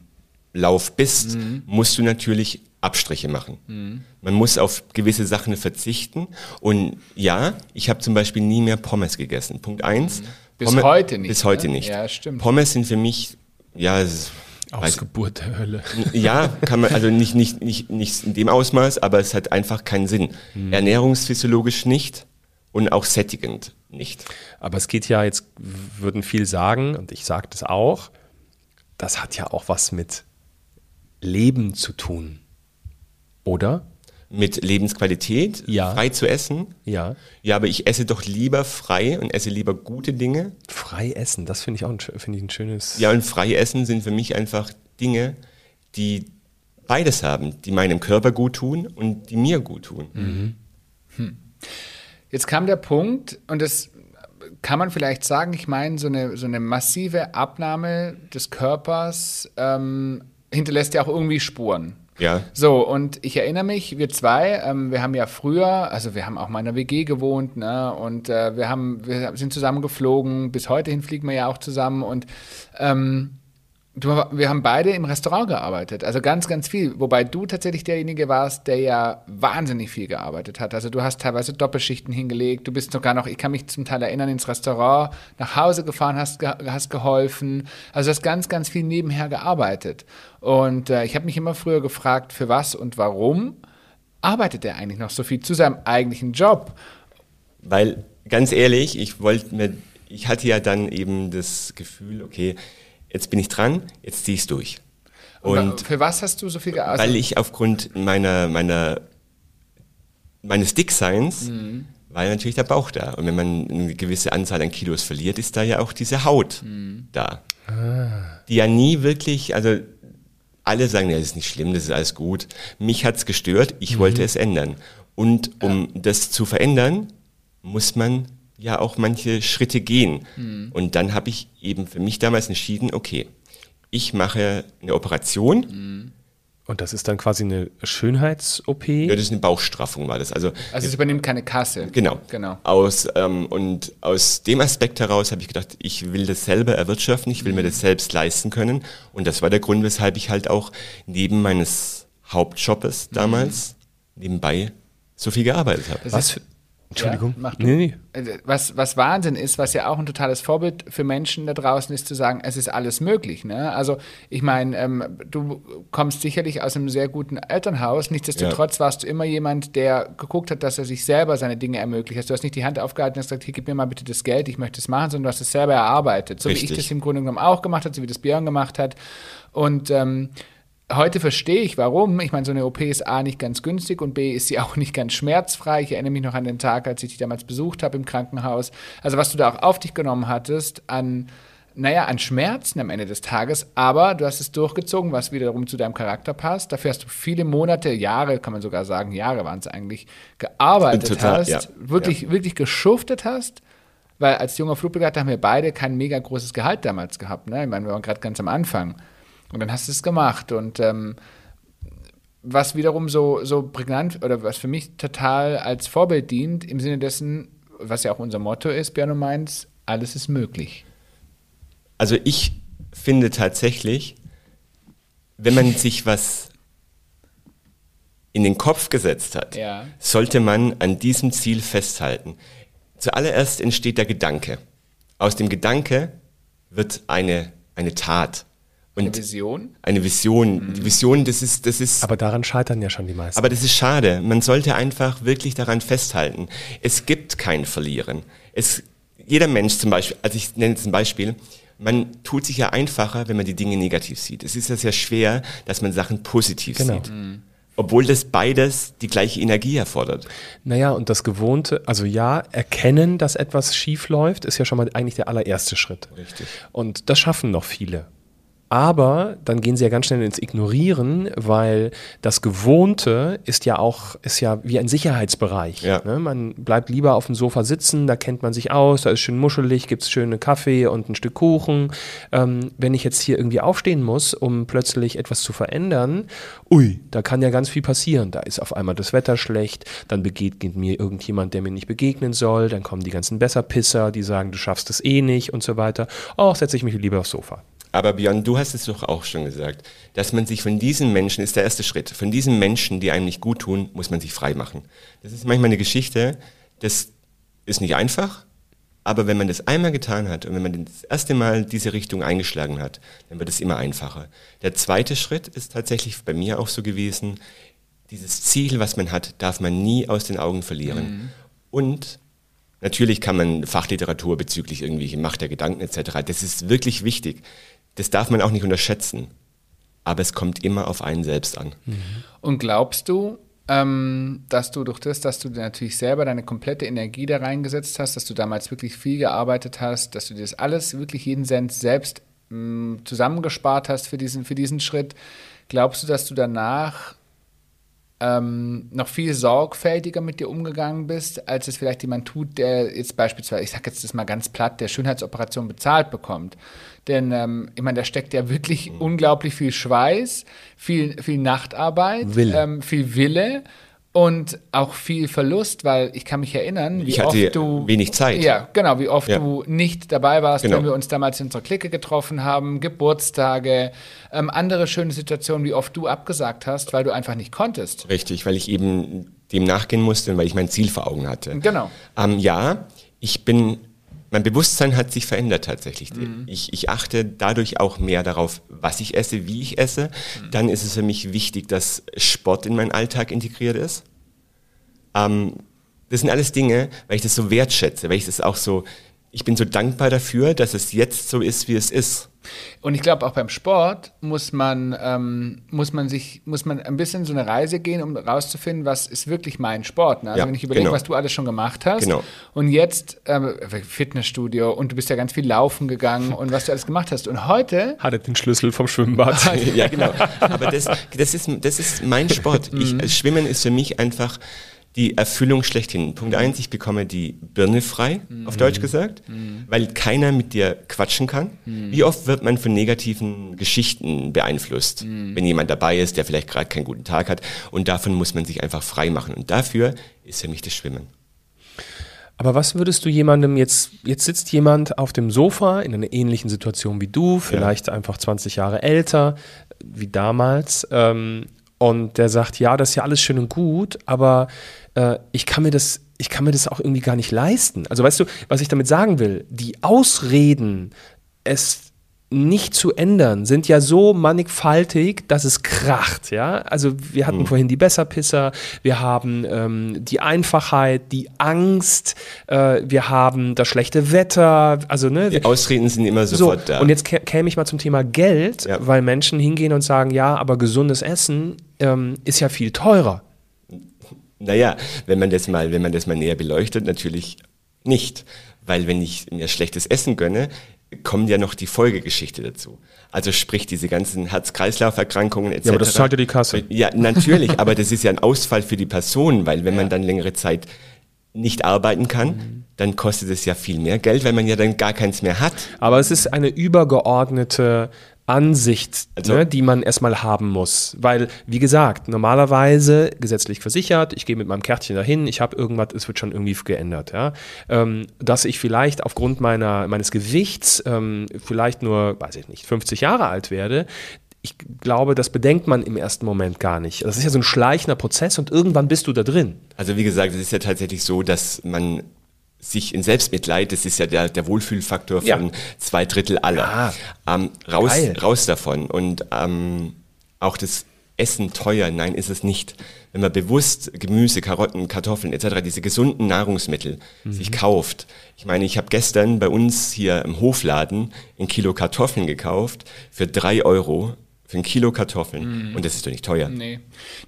Lauf bist, musst du natürlich Abstriche machen. Man muss auf gewisse Sachen verzichten. Und ja, ich habe zum Beispiel nie mehr Pommes gegessen. Punkt eins. Bis Pommes- heute nicht. Bis heute ne? nicht. Ja, stimmt. Pommes sind für mich, ja, es- der Hölle. ja, kann man, also nicht, nicht, nicht, nicht in dem Ausmaß, aber es hat einfach keinen Sinn. Ernährungsphysiologisch nicht und auch sättigend nicht. Aber es geht ja, jetzt würden viel sagen, und ich sage das auch, das hat ja auch was mit Leben zu tun. Oder? Mit Lebensqualität, Ja. frei zu essen. Ja. Ja, aber ich esse doch lieber frei und esse lieber gute Dinge. Frei essen, das finde ich auch ein, finde ich ein schönes. Ja, und frei essen sind für mich einfach Dinge, die beides haben, die meinem Körper gut tun und die mir gut tun. Jetzt kam der Punkt, und das kann man vielleicht sagen, ich meine, so eine, so eine massive Abnahme des Körpers ähm, hinterlässt ja auch irgendwie Spuren. Ja. So, und ich erinnere mich, wir zwei, ähm, wir haben ja früher, also wir haben auch mal in einer WG gewohnt, ne, und äh, wir haben, wir sind zusammen geflogen, bis heute hin fliegen wir ja auch zusammen und ähm, du, wir haben beide im Restaurant gearbeitet, also ganz, ganz viel, wobei du tatsächlich derjenige warst, der ja wahnsinnig viel gearbeitet hat. Also du hast teilweise Doppelschichten hingelegt, du bist sogar noch, ich kann mich zum Teil erinnern, ins Restaurant nach Hause gefahren, hast, hast geholfen, also du hast ganz, ganz viel nebenher gearbeitet. Und äh, ich habe mich immer früher gefragt, für was und warum arbeitet er eigentlich noch so viel zu seinem eigentlichen Job? Weil, ganz ehrlich, ich wollte mir, ich hatte ja dann eben das Gefühl, okay, jetzt bin ich dran, jetzt ziehe ich es durch. Und für was hast du so viel gearbeitet? weil ich aufgrund meiner, meiner, meines Dickseins war ja natürlich der Bauch da. Und wenn man eine gewisse Anzahl an Kilos verliert, ist da ja auch diese Haut da. Die ja nie wirklich, also alle sagen, ja, das ist nicht schlimm, das ist alles gut. Mich hat's gestört, ich wollte es ändern. Und um das zu verändern, muss man ja auch manche Schritte gehen. Und dann habe ich eben für mich damals entschieden, okay, ich mache eine Operation. Und das ist dann quasi eine Schönheits-OP. Ja, das ist eine Bauchstraffung, war das. Also, also es übernimmt keine Kasse. genau. Genau. Aus, ähm, und aus dem Aspekt heraus habe ich gedacht, ich will das selber erwirtschaften, ich will mir das selbst leisten können. Und das war der Grund, weshalb ich halt auch neben meines Hauptjobes damals nebenbei so viel gearbeitet habe. Was Entschuldigung. Ja, nee, nee. Äh, Was, was Wahnsinn ist, was ja auch ein totales Vorbild für Menschen da draußen ist, zu sagen, es ist alles möglich. Ne? Also ich meine, ähm, du kommst sicherlich aus einem sehr guten Elternhaus, nichtsdestotrotz warst du immer jemand, der geguckt hat, dass er sich selber seine Dinge ermöglicht. Also du hast nicht die Hand aufgehalten und gesagt, hier, gib mir mal bitte das Geld, ich möchte es machen, sondern du hast es selber erarbeitet. So wie ich Richtig. das im Grunde genommen auch gemacht habe, so wie das Björn gemacht hat. Und ähm, Heute verstehe ich, warum. Ich meine, so eine OP ist A nicht ganz günstig und B ist sie auch nicht ganz schmerzfrei. Ich erinnere mich noch an den Tag, als ich dich damals besucht habe im Krankenhaus. Also was du da auch auf dich genommen hattest an, naja, an Schmerzen am Ende des Tages, aber du hast es durchgezogen, was wiederum zu deinem Charakter passt. Dafür hast du viele Monate, Jahre, kann man sogar sagen, Jahre waren es eigentlich, gearbeitet Total, hast, ja. wirklich, wirklich geschuftet hast. Weil als junger Flugbegleiter haben wir beide kein mega großes Gehalt damals gehabt. Ne? Ich meine, wir waren gerade ganz am Anfang. Und dann hast du es gemacht. Und ähm, was wiederum so, so prägnant oder was für mich total als Vorbild dient, im Sinne dessen, was ja auch unser Motto ist, Björn und meins, alles ist möglich. Also ich finde tatsächlich, wenn man sich was in den Kopf gesetzt hat, Ja. sollte man an diesem Ziel festhalten. Zuallererst entsteht der Gedanke. Aus dem Gedanke wird eine, eine Tat. Eine Und Vision. eine Vision. Die Vision, das ist, das ist Aber daran scheitern ja schon die meisten. aber das ist schade. Man sollte einfach wirklich daran festhalten. Es gibt kein Verlieren. Es, jeder Mensch zum Beispiel, also ich nenne jetzt ein Beispiel, man tut sich ja einfacher, wenn man die Dinge negativ sieht. Es ist ja sehr schwer, dass man Sachen positiv Genau. sieht. Obwohl das beides die gleiche Energie erfordert. Naja, und das Gewohnte, also ja, erkennen, dass etwas schief läuft, ist ja schon mal eigentlich der allererste Schritt. Richtig. Und das schaffen noch viele. Aber dann gehen sie ja ganz schnell ins Ignorieren, weil das Gewohnte ist ja auch, ist ja wie ein Sicherheitsbereich. Ja. Ne? Man bleibt lieber auf dem Sofa sitzen, da kennt man sich aus, da ist schön muschelig, gibt es schöne Kaffee und ein Stück Kuchen. Ähm, wenn ich jetzt hier irgendwie aufstehen muss, um plötzlich etwas zu verändern, ui, da kann ja ganz viel passieren. Da ist auf einmal das Wetter schlecht, dann begegnet mir irgendjemand, der mir nicht begegnen soll, dann kommen die ganzen Besserpisser, die sagen, du schaffst es eh nicht und so weiter. Oh, setze ich mich lieber aufs Sofa. Aber Björn, du hast es doch auch schon gesagt, dass man sich von diesen Menschen, ist der erste Schritt, von diesen Menschen, die einem nicht gut tun, muss man sich frei machen. Das ist manchmal eine Geschichte, das ist nicht einfach, Aber wenn man das einmal getan hat und wenn man das erste Mal diese Richtung eingeschlagen hat, dann wird es immer einfacher. Der zweite Schritt ist tatsächlich bei mir auch so gewesen, dieses Ziel, was man hat, darf man nie aus den Augen verlieren. Mhm. Und natürlich kann man Fachliteratur bezüglich irgendwelche Macht der Gedanken etc., das ist wirklich wichtig. Das darf man auch nicht unterschätzen. Aber es kommt immer auf einen selbst an. Mhm. Und glaubst du, ähm, dass du durch das, dass du natürlich selber deine komplette Energie da reingesetzt hast, dass du damals wirklich viel gearbeitet hast, dass du dir das alles, wirklich jeden Cent selbst mh, mm, zusammengespart hast für diesen, für diesen Schritt, glaubst du, dass du danach ähm, noch viel sorgfältiger mit dir umgegangen bist, als es vielleicht jemand tut, der jetzt beispielsweise, ich sage jetzt das mal ganz platt, der Schönheitsoperation bezahlt bekommt. Denn ähm, ich meine, da steckt ja wirklich mhm. unglaublich viel Schweiß, viel, viel Nachtarbeit, Wille. Ähm, viel Wille und auch viel Verlust, weil ich kann mich erinnern, wie oft du wenig Zeit. Ja, genau, wie oft ja. du nicht dabei warst, genau. wenn wir uns damals in unserer Clique getroffen haben, Geburtstage, ähm, andere schöne Situationen, wie oft du abgesagt hast, weil du einfach nicht konntest. Richtig, weil ich eben dem nachgehen musste und weil ich mein Ziel vor Augen hatte. Genau. Ähm, ja, ich bin mein Bewusstsein hat sich verändert tatsächlich. Mhm. Ich, ich, achte dadurch auch mehr darauf, was ich esse, wie ich esse. Mhm. Dann ist es für mich wichtig, dass Sport in meinen Alltag integriert ist. Ähm, das sind alles Dinge, weil ich das so wertschätze, weil ich das auch so, ich bin so dankbar dafür, dass es jetzt so ist, wie es ist. Und ich glaube, auch beim Sport muss man, ähm, muss man sich, muss man ein bisschen so eine Reise gehen, um rauszufinden, was ist wirklich mein Sport. Ne? Also ja, wenn ich überlege, genau. was du alles schon gemacht hast genau. und jetzt ähm, Fitnessstudio und du bist ja ganz viel laufen gegangen und was du alles gemacht hast. Und heute hatte den Schlüssel vom Schwimmbad. ja, genau. Aber das, das, ist, das ist mein Sport. Ich, mhm. Schwimmen ist für mich einfach die Erfüllung schlechthin. Punkt eins, ich bekomme die Birne frei, mhm. auf Deutsch gesagt, mhm. weil keiner mit dir quatschen kann. Mhm. Wie oft wird man von negativen Geschichten beeinflusst, mhm. wenn jemand dabei ist, der vielleicht gerade keinen guten Tag hat und davon muss man sich einfach frei machen und dafür ist für mich das Schwimmen. Aber was würdest du jemandem jetzt, jetzt sitzt jemand auf dem Sofa in einer ähnlichen Situation wie du, vielleicht ja. einfach 20 Jahre älter, wie damals, ähm, und der sagt, ja, das ist ja alles schön und gut, aber äh, ich kann mir das, ich kann mir das auch irgendwie gar nicht leisten. Also weißt du, was ich damit sagen will? Die Ausreden, es nicht zu ändern, sind ja so mannigfaltig, dass es kracht. Ja? Also wir hatten mhm. vorhin die Besserpisser, wir haben ähm, die Einfachheit, die Angst, äh, wir haben das schlechte Wetter. Also ne, die Ausreden sind immer sofort so, da. Und jetzt käme ich mal zum Thema Geld, ja. weil Menschen hingehen und sagen, ja, aber gesundes Essen ähm, ist ja viel teurer. Naja, wenn man das mal, wenn man das mal näher beleuchtet, natürlich nicht. Weil wenn ich mir schlechtes Essen gönne, kommt ja noch die Folgegeschichte dazu. Also sprich diese ganzen Herz-Kreislauf-Erkrankungen etc. Ja, aber das zahlt ja die Kasse. Ja, natürlich, aber das ist ja ein Ausfall für die Person, weil wenn ja. man dann längere Zeit nicht arbeiten kann, mhm. dann kostet es ja viel mehr Geld, weil man ja dann gar keins mehr hat. Aber es ist eine übergeordnete Ansicht, also, ne, die man erstmal haben muss. Weil, wie gesagt, normalerweise gesetzlich versichert, ich gehe mit meinem Kärtchen dahin, ich habe irgendwas, es wird schon irgendwie geändert. Ja? Ähm, dass ich vielleicht aufgrund meiner, meines Gewichts ähm, vielleicht nur, weiß ich nicht, 50 Jahre alt werde, ich glaube, das bedenkt man im ersten Moment gar nicht. Das ist ja so ein schleichender Prozess und irgendwann bist du da drin. Also wie gesagt, es ist ja tatsächlich so, dass man sich in Selbstmitleid, das ist ja der, der Wohlfühlfaktor von ja. zwei Drittel aller, ah, ähm, raus, raus davon. Und ähm, auch das Essen teuer, nein, ist es nicht. Wenn man bewusst Gemüse, Karotten, Kartoffeln etc., diese gesunden Nahrungsmittel mhm. sich kauft. Ich meine, ich habe gestern bei uns hier im Hofladen ein Kilo Kartoffeln gekauft für drei Euro für ein Kilo Kartoffeln. Mm. Und das ist doch nicht teuer. Nee.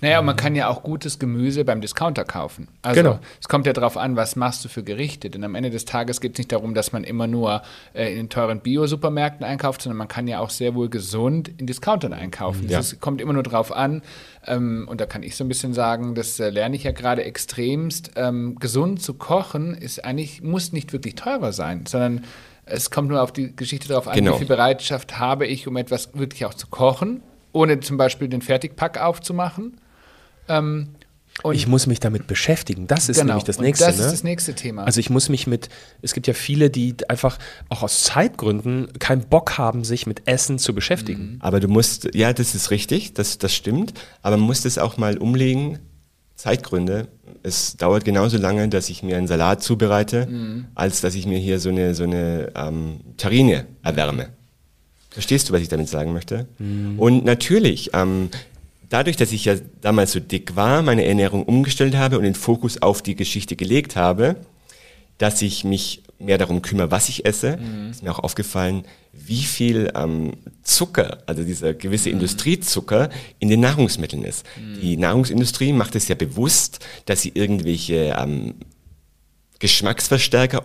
Naja, und man kann ja auch gutes Gemüse beim Discounter kaufen. Also genau. es kommt ja darauf an, was machst du für Gerichte. Denn am Ende des Tages geht es nicht darum, dass man immer nur äh, in den teuren Bio-Supermärkten einkauft, sondern man kann ja auch sehr wohl gesund in Discountern einkaufen. Ja. Es kommt immer nur darauf an, ähm, und da kann ich so ein bisschen sagen, das äh, lerne ich ja gerade extremst, ähm, gesund zu kochen ist eigentlich, muss nicht wirklich teurer sein, sondern es kommt nur auf die Geschichte darauf an, genau. wie viel Bereitschaft habe ich, um etwas wirklich auch zu kochen, ohne zum Beispiel den Fertigpack aufzumachen. Ähm, ich muss mich damit beschäftigen. Das ist genau. nämlich das nächste. Und das ne? ist das nächste Thema. Also ich muss mich mit, es gibt ja viele, die einfach auch aus Zeitgründen keinen Bock haben, sich mit Essen zu beschäftigen. Aber du musst, ja, das ist richtig, das, das stimmt, aber man muss das auch mal umlegen Zeitgründe. Es dauert genauso lange, dass ich mir einen Salat zubereite, als dass ich mir hier so eine, so eine ähm, Terrine erwärme. Verstehst du, was ich damit sagen möchte? Und natürlich, ähm, dadurch, dass ich ja damals so dick war, meine Ernährung umgestellt habe und den Fokus auf die Geschichte gelegt habe, dass ich mich mehr darum kümmere, was ich esse, ist mir auch aufgefallen, wie viel ähm, Zucker, also dieser gewisse Industriezucker in den Nahrungsmitteln ist. Die Nahrungsindustrie macht es ja bewusst, dass sie irgendwelche ähm, Geschmacksverstärker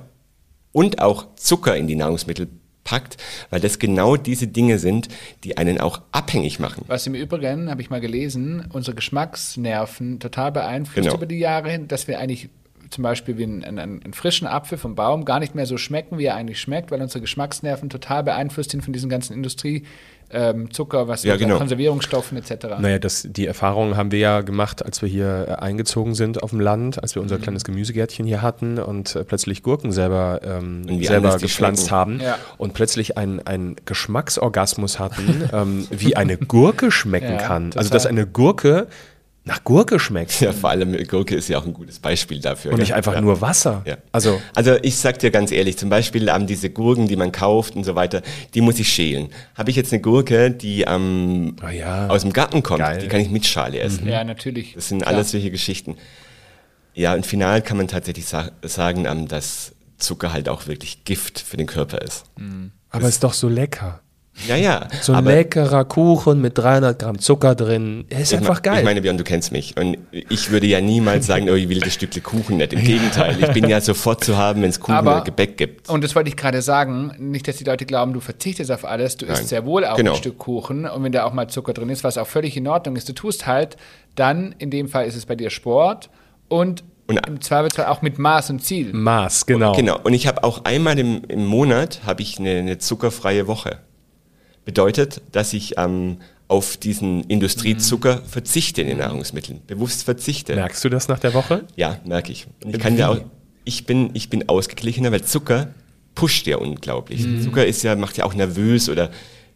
und auch Zucker in die Nahrungsmittel packt, weil das genau diese Dinge sind, die einen auch abhängig machen. Was im Übrigen, habe ich mal gelesen, unsere Geschmacksnerven total beeinflusst Genau. über die Jahre hin, dass wir eigentlich zum Beispiel wie einen, einen, einen frischen Apfel vom Baum gar nicht mehr so schmecken, wie er eigentlich schmeckt, weil unsere Geschmacksnerven total beeinflusst sind von diesen ganzen Industrie, ähm, Zucker, was Ja, genau. Konservierungsstoffen etc. Naja, das, die Erfahrung haben wir ja gemacht, als wir hier äh, eingezogen sind auf dem Land, als wir Mhm. unser kleines Gemüsegärtchen hier hatten und äh, plötzlich Gurken selber, ähm, selber gepflanzt schmecken. haben Ja. und plötzlich einen, Geschmacksorgasmus hatten, ähm, wie eine Gurke schmecken Ja, kann. Also, dass eine Gurke nach Gurke schmeckt Ja, vor allem Gurke ist ja auch ein gutes Beispiel dafür. und gell? nicht einfach ja. nur Wasser. Ja. Also, Also ich sag dir ganz ehrlich, zum Beispiel ähm, diese Gurken, die man kauft und so weiter, die muss ich schälen. Habe ich jetzt eine Gurke, die ähm, Ah ja. aus dem Garten kommt, Geil. die kann ich mit Schale essen. ja, natürlich. Das sind Klar. alles solche Geschichten. Ja, und final kann man tatsächlich sa sagen, ähm, dass Zucker halt auch wirklich Gift für den Körper ist. aber ist doch so lecker. Ja, ja. So ein aber leckerer Kuchen mit 300 Gramm Zucker drin. Er ist ich einfach geil. Ich meine, Björn, du kennst mich. Und ich würde ja niemals sagen, oh, ich will das Stückle Kuchen nicht. Im Gegenteil, ich bin ja sofort zu haben, wenn es Kuchen Aber- oder Gebäck gibt. Und das wollte ich gerade sagen, nicht, dass die Leute glauben, du verzichtest auf alles, du isst Nein. sehr wohl auch Genau. ein Stück Kuchen und wenn da auch mal Zucker drin ist, was auch völlig in Ordnung ist, du tust halt, dann in dem Fall ist es bei dir Sport und, Und- im Zweifelsfall auch mit Maß und Ziel. Maß, genau. Genau. Und ich habe auch einmal im, im Monat habe ich eine, eine zuckerfreie Woche. Bedeutet, dass ich ähm, auf diesen Industriezucker verzichte in den Nahrungsmitteln, bewusst verzichte. Merkst du das nach der Woche? Ja, merke ich. Und ich kann dir auch, ich bin, ich bin ausgeglichener, weil Zucker pusht ja unglaublich. Zucker ist ja, macht ja auch nervös oder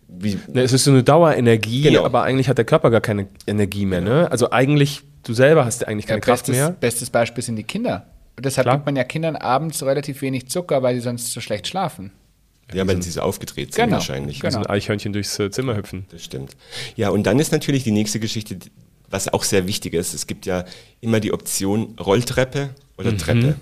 wie, Ne, es ist so eine Dauerenergie, Genau. aber eigentlich hat der Körper gar keine Energie mehr. Ne? Also eigentlich, du selber hast ja eigentlich keine Ja, Kraft bestes, mehr. bestes Beispiel sind die Kinder. Und deshalb Klar. gibt man ja Kindern abends relativ wenig Zucker, weil sie sonst so schlecht schlafen. Ja, weil sie so aufgedreht sind Genau. wahrscheinlich. Genau. So ein Eichhörnchen durchs äh, Zimmer hüpfen. Das stimmt. Ja, und dann ist natürlich die nächste Geschichte, was auch sehr wichtig ist. Es gibt ja immer die Option Rolltreppe oder Treppe.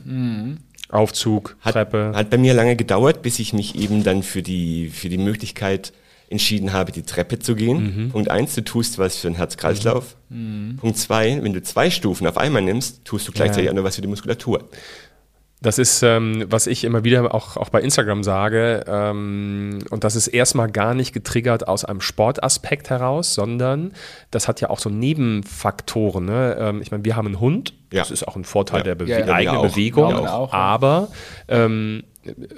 Aufzug, Hat, Treppe. hat bei mir lange gedauert, bis ich mich eben dann für die, für die Möglichkeit entschieden habe, die Treppe zu gehen. Punkt eins, du tust was für den Herz-Kreislauf. Punkt zwei, wenn du zwei Stufen auf einmal nimmst, tust du gleichzeitig Ja. auch noch was für die Muskulatur. Das ist, ähm, was ich immer wieder auch, auch bei Instagram sage. Ähm, und das ist erstmal gar nicht getriggert aus einem Sportaspekt heraus, sondern das hat ja auch so Nebenfaktoren. Ne? Ähm, ich meine, wir haben einen Hund. Ja. Das ist auch ein Vorteil Ja. der Bewe Ja, eigenen. Bewegung. Auch, aber ähm,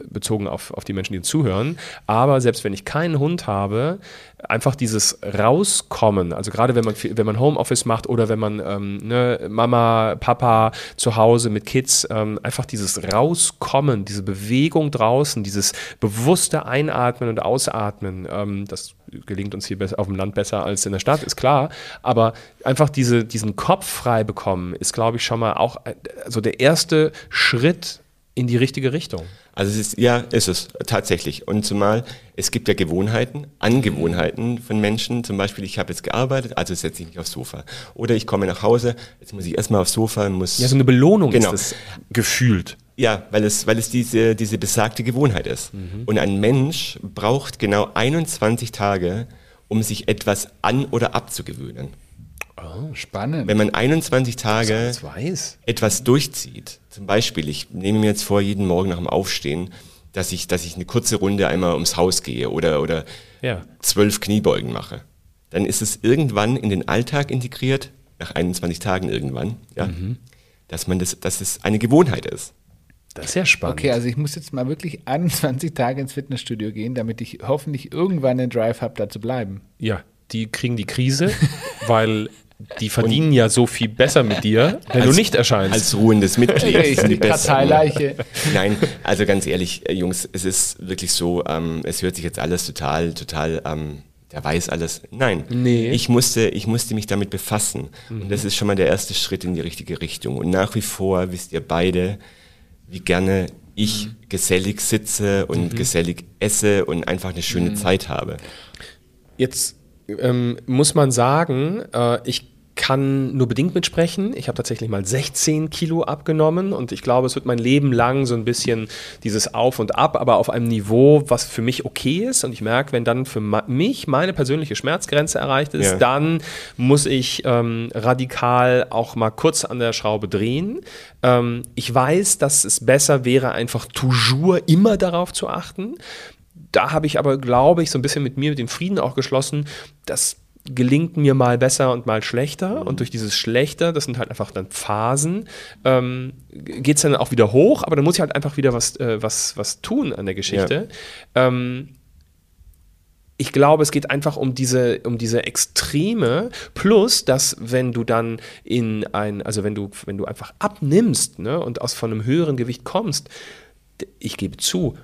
bezogen auf, auf die Menschen, die zuhören. Aber selbst wenn ich keinen Hund habe, einfach dieses Rauskommen, also gerade wenn man, wenn man Homeoffice macht oder wenn man ähm, ne, Mama, Papa zu Hause mit Kids, ähm, einfach dieses Rauskommen, diese Bewegung draußen, dieses bewusste Einatmen und Ausatmen, ähm, das gelingt uns hier auf dem Land besser als in der Stadt, ist klar. Aber einfach diese, diesen Kopf frei bekommen, ist, glaube ich, schon mal auch äh, so der erste Schritt in die richtige Richtung. Also es ist, ja, ist es tatsächlich. Und zumal es gibt ja Gewohnheiten, Angewohnheiten von Menschen. Zum Beispiel, ich habe jetzt gearbeitet, also setze ich mich aufs Sofa. Oder ich komme nach Hause, jetzt muss ich erstmal aufs Sofa, muss Ja, so eine Belohnung Genau. ist es gefühlt. Ja, weil es, weil es diese, diese besagte Gewohnheit ist. Und ein Mensch braucht genau 21 Tage, um sich etwas an- oder abzugewöhnen. Spannend. Wenn man 21 Tage etwas durchzieht, zum Beispiel, ich nehme mir jetzt vor, jeden Morgen nach dem Aufstehen, dass ich, dass ich eine kurze Runde einmal ums Haus gehe oder, oder Ja. zwölf Kniebeugen mache, dann ist es irgendwann in den Alltag integriert, nach 21 Tagen irgendwann, ja, dass man das, dass es eine Gewohnheit ist. Das ist ja spannend. Okay, also ich muss jetzt mal wirklich 21 Tage ins Fitnessstudio gehen, damit ich hoffentlich irgendwann den Drive habe, da zu bleiben. Ja, die kriegen die Krise, weil die verdienen ja so viel besser mit dir, wenn du Als- nicht erscheinst. Als ruhendes Mitglied. Ich die Besten. Karteileiche. Nein, also ganz ehrlich, äh, Jungs, es ist wirklich so, ähm, es hört sich jetzt alles total, total ähm, der weiß alles. Nein, Nee. ich, musste, ich musste mich damit befassen. Und das ist schon mal der erste Schritt in die richtige Richtung. Und nach wie vor wisst ihr beide, wie gerne ich gesellig sitze und gesellig esse und einfach eine schöne Zeit habe. Jetzt ähm, muss man sagen, äh, ich kann nur bedingt mitsprechen. Ich habe tatsächlich mal 16 Kilo abgenommen und ich glaube, es wird mein Leben lang so ein bisschen dieses Auf und Ab, aber auf einem Niveau, was für mich okay ist. Und ich merke, wenn dann für mich meine persönliche Schmerzgrenze erreicht ist, Ja. dann muss ich ähm, radikal auch mal kurz an der Schraube drehen. Ähm, ich weiß, dass es besser wäre, einfach toujours immer darauf zu achten da habe ich aber, glaube ich, so ein bisschen mit mir den Frieden auch geschlossen, das gelingt mir mal besser und mal schlechter. Und durch dieses Schlechter, das sind halt einfach dann Phasen, ähm, geht es dann auch wieder hoch, aber dann muss ich halt einfach wieder was, äh, was, was tun an der Geschichte. Ähm, ich glaube, es geht einfach um diese, um diese Extreme, plus, dass wenn du dann in ein, also wenn du, wenn du einfach abnimmst ne, und aus von einem höheren Gewicht kommst, ich gebe zu,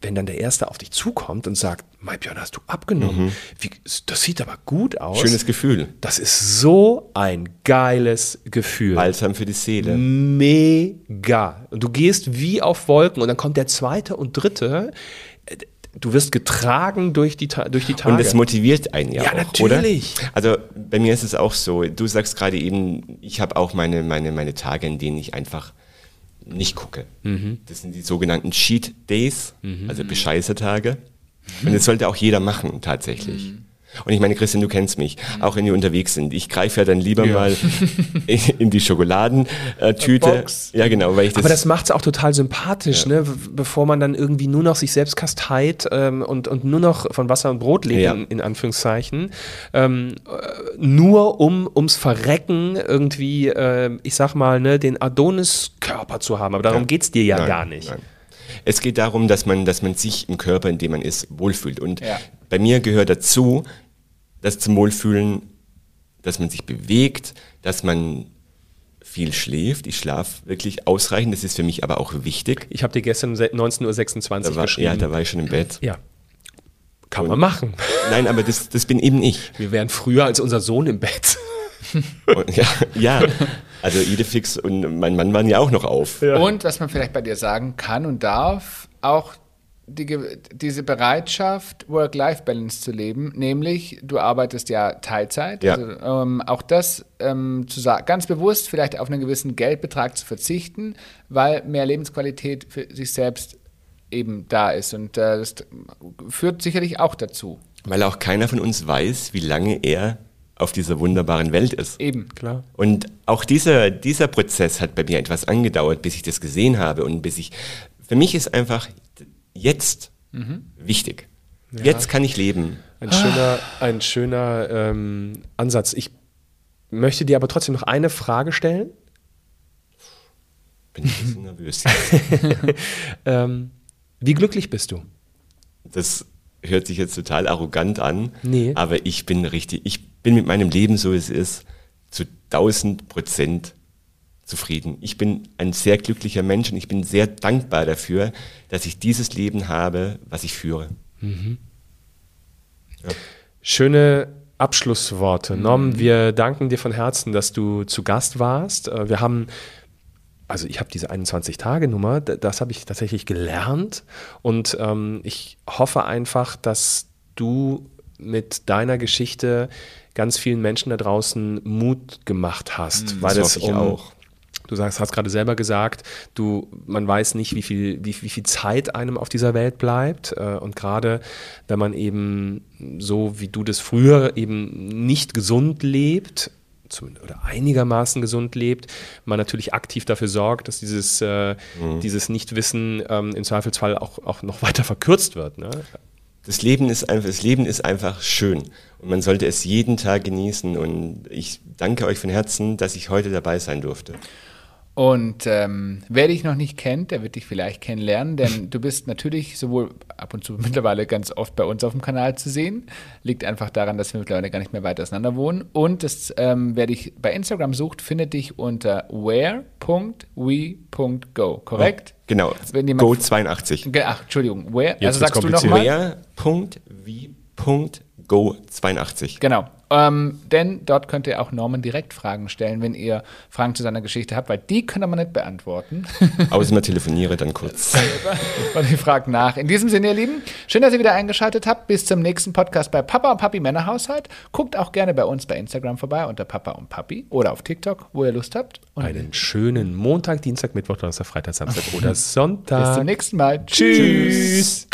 wenn dann der Erste auf dich zukommt und sagt, Mai Björn, hast du abgenommen? Wie, das sieht aber gut aus. Schönes Gefühl. Das ist so ein geiles Gefühl. Balsam für die Seele. Mega. Und du gehst wie auf Wolken und dann kommt der zweite und dritte. Du wirst getragen durch die, durch die Tage. Und es motiviert einen ja, Ja, auch, natürlich. oder? Also bei mir ist es auch so, du sagst gerade eben, ich habe auch meine, meine, meine Tage, in denen ich einfach nicht gucke. Mhm. Das sind die sogenannten Cheat Days, also Bescheiße-Tage. Und das sollte auch jeder machen, tatsächlich. Mhm. Und ich meine, Christian, du kennst mich, auch wenn wir unterwegs sind. Ich greife ja dann lieber mal in, die Schokoladentüte. Box. Ja, genau, weil ich das, Aber das macht es auch total sympathisch, ne? w- bevor man dann irgendwie nur noch sich selbst kasteit ähm, und, und nur noch von Wasser und Brot lebt, Ja. in, in Anführungszeichen. Ähm, äh, nur um ums Verrecken irgendwie, äh, ich sag mal, ne, den Adonis-Körper zu haben. Aber darum geht's dir ja Nein, gar nicht. nein. Es geht darum, dass man, dass man sich im Körper, in dem man ist, wohlfühlt. Und Ja. bei mir gehört dazu, dass zum Wohlfühlen, dass man sich bewegt, dass man viel schläft. Ich schlafe wirklich ausreichend. Das ist für mich aber auch wichtig. Ich habe dir gestern um se- 19.26 Uhr war, geschrieben. ja, da war ich schon im Bett. Ja. Kann man machen. Nein, aber das, das bin eben ich. Wir wären früher als unser Sohn im Bett. Und, ja, ja, also Idefix und mein Mann waren ja auch noch auf. Und was man vielleicht bei dir sagen kann und darf, auch die, diese Bereitschaft, Work-Life-Balance zu leben, nämlich du arbeitest ja Teilzeit. Ja. Also, ähm, auch das ähm, zu sagen, ganz bewusst vielleicht auf einen gewissen Geldbetrag zu verzichten, weil mehr Lebensqualität für sich selbst eben da ist. Und äh, das führt sicherlich auch dazu. Weil auch keiner von uns weiß, wie lange er auf dieser wunderbaren Welt ist. Eben. Klar. Und auch dieser, dieser Prozess hat bei mir etwas angedauert, bis ich das gesehen habe und bis ich, für mich ist einfach jetzt wichtig. Jetzt kann ich leben. Ein schöner, ein schöner ähm, Ansatz. Ich möchte dir aber trotzdem noch eine Frage stellen. Bin ein bisschen nervös. Ähm, wie glücklich bist du? Das hört sich jetzt total arrogant an, Nee. aber ich bin richtig, ich bin mit meinem Leben, so wie es ist, zu 1000 Prozent zufrieden. Ich bin ein sehr glücklicher Mensch und ich bin sehr dankbar dafür, dass ich dieses Leben habe, was ich führe. Schöne Abschlussworte. Norm, wir danken dir von Herzen, dass du zu Gast warst. Äh, Wir haben, also ich habe diese 21-Tage-Nummer, d- das habe ich tatsächlich gelernt. Und ähm, ich hoffe einfach, dass du mit deiner Geschichte ganz vielen Menschen da draußen Mut gemacht hast. weil das es um, auch. Du sagst, hast gerade selber gesagt, du, man weiß nicht, wie viel, wie, wie viel Zeit einem auf dieser Welt bleibt. Äh, Und gerade wenn man eben so wie du das früher eben nicht gesund lebt, zumindest, oder einigermaßen gesund lebt, man natürlich aktiv dafür sorgt, dass dieses, äh, Mhm. dieses Nichtwissen ähm, im Zweifelsfall auch, auch noch weiter verkürzt wird. Ne? Das Leben ist einfach, das Leben ist einfach schön und man sollte es jeden Tag genießen und ich danke euch von Herzen, dass ich heute dabei sein durfte. Und ähm, wer dich noch nicht kennt, der wird dich vielleicht kennenlernen, denn du bist natürlich sowohl ab und zu mittlerweile ganz oft bei uns auf dem Kanal zu sehen. Liegt einfach daran, dass wir mittlerweile gar nicht mehr weit auseinander wohnen. Und das, ähm, wer dich bei Instagram sucht, findet dich unter where.we.go. Korrekt? Genau, Wenn jemand- Go 82. Ge- Ach, Entschuldigung, where? Jetzt also sagst du kompliziert. Nochmal? Go82. Genau. Ähm, denn dort könnt ihr auch Norman direkt Fragen stellen, wenn ihr Fragen zu seiner Geschichte habt, weil die können wir nicht beantworten. Außer man telefoniere dann kurz. Und ich frage nach. In diesem Sinne, ihr Lieben, schön, dass ihr wieder eingeschaltet habt. Bis zum nächsten Podcast bei Papa und Papi Männerhaushalt. Guckt auch gerne bei uns bei Instagram vorbei unter Papa und Papi oder auf TikTok, wo ihr Lust habt. Und Einen schönen Montag, Dienstag, Mittwoch, Donnerstag, Freitag, Samstag oder Sonntag. bis zum nächsten Mal. Tschüss.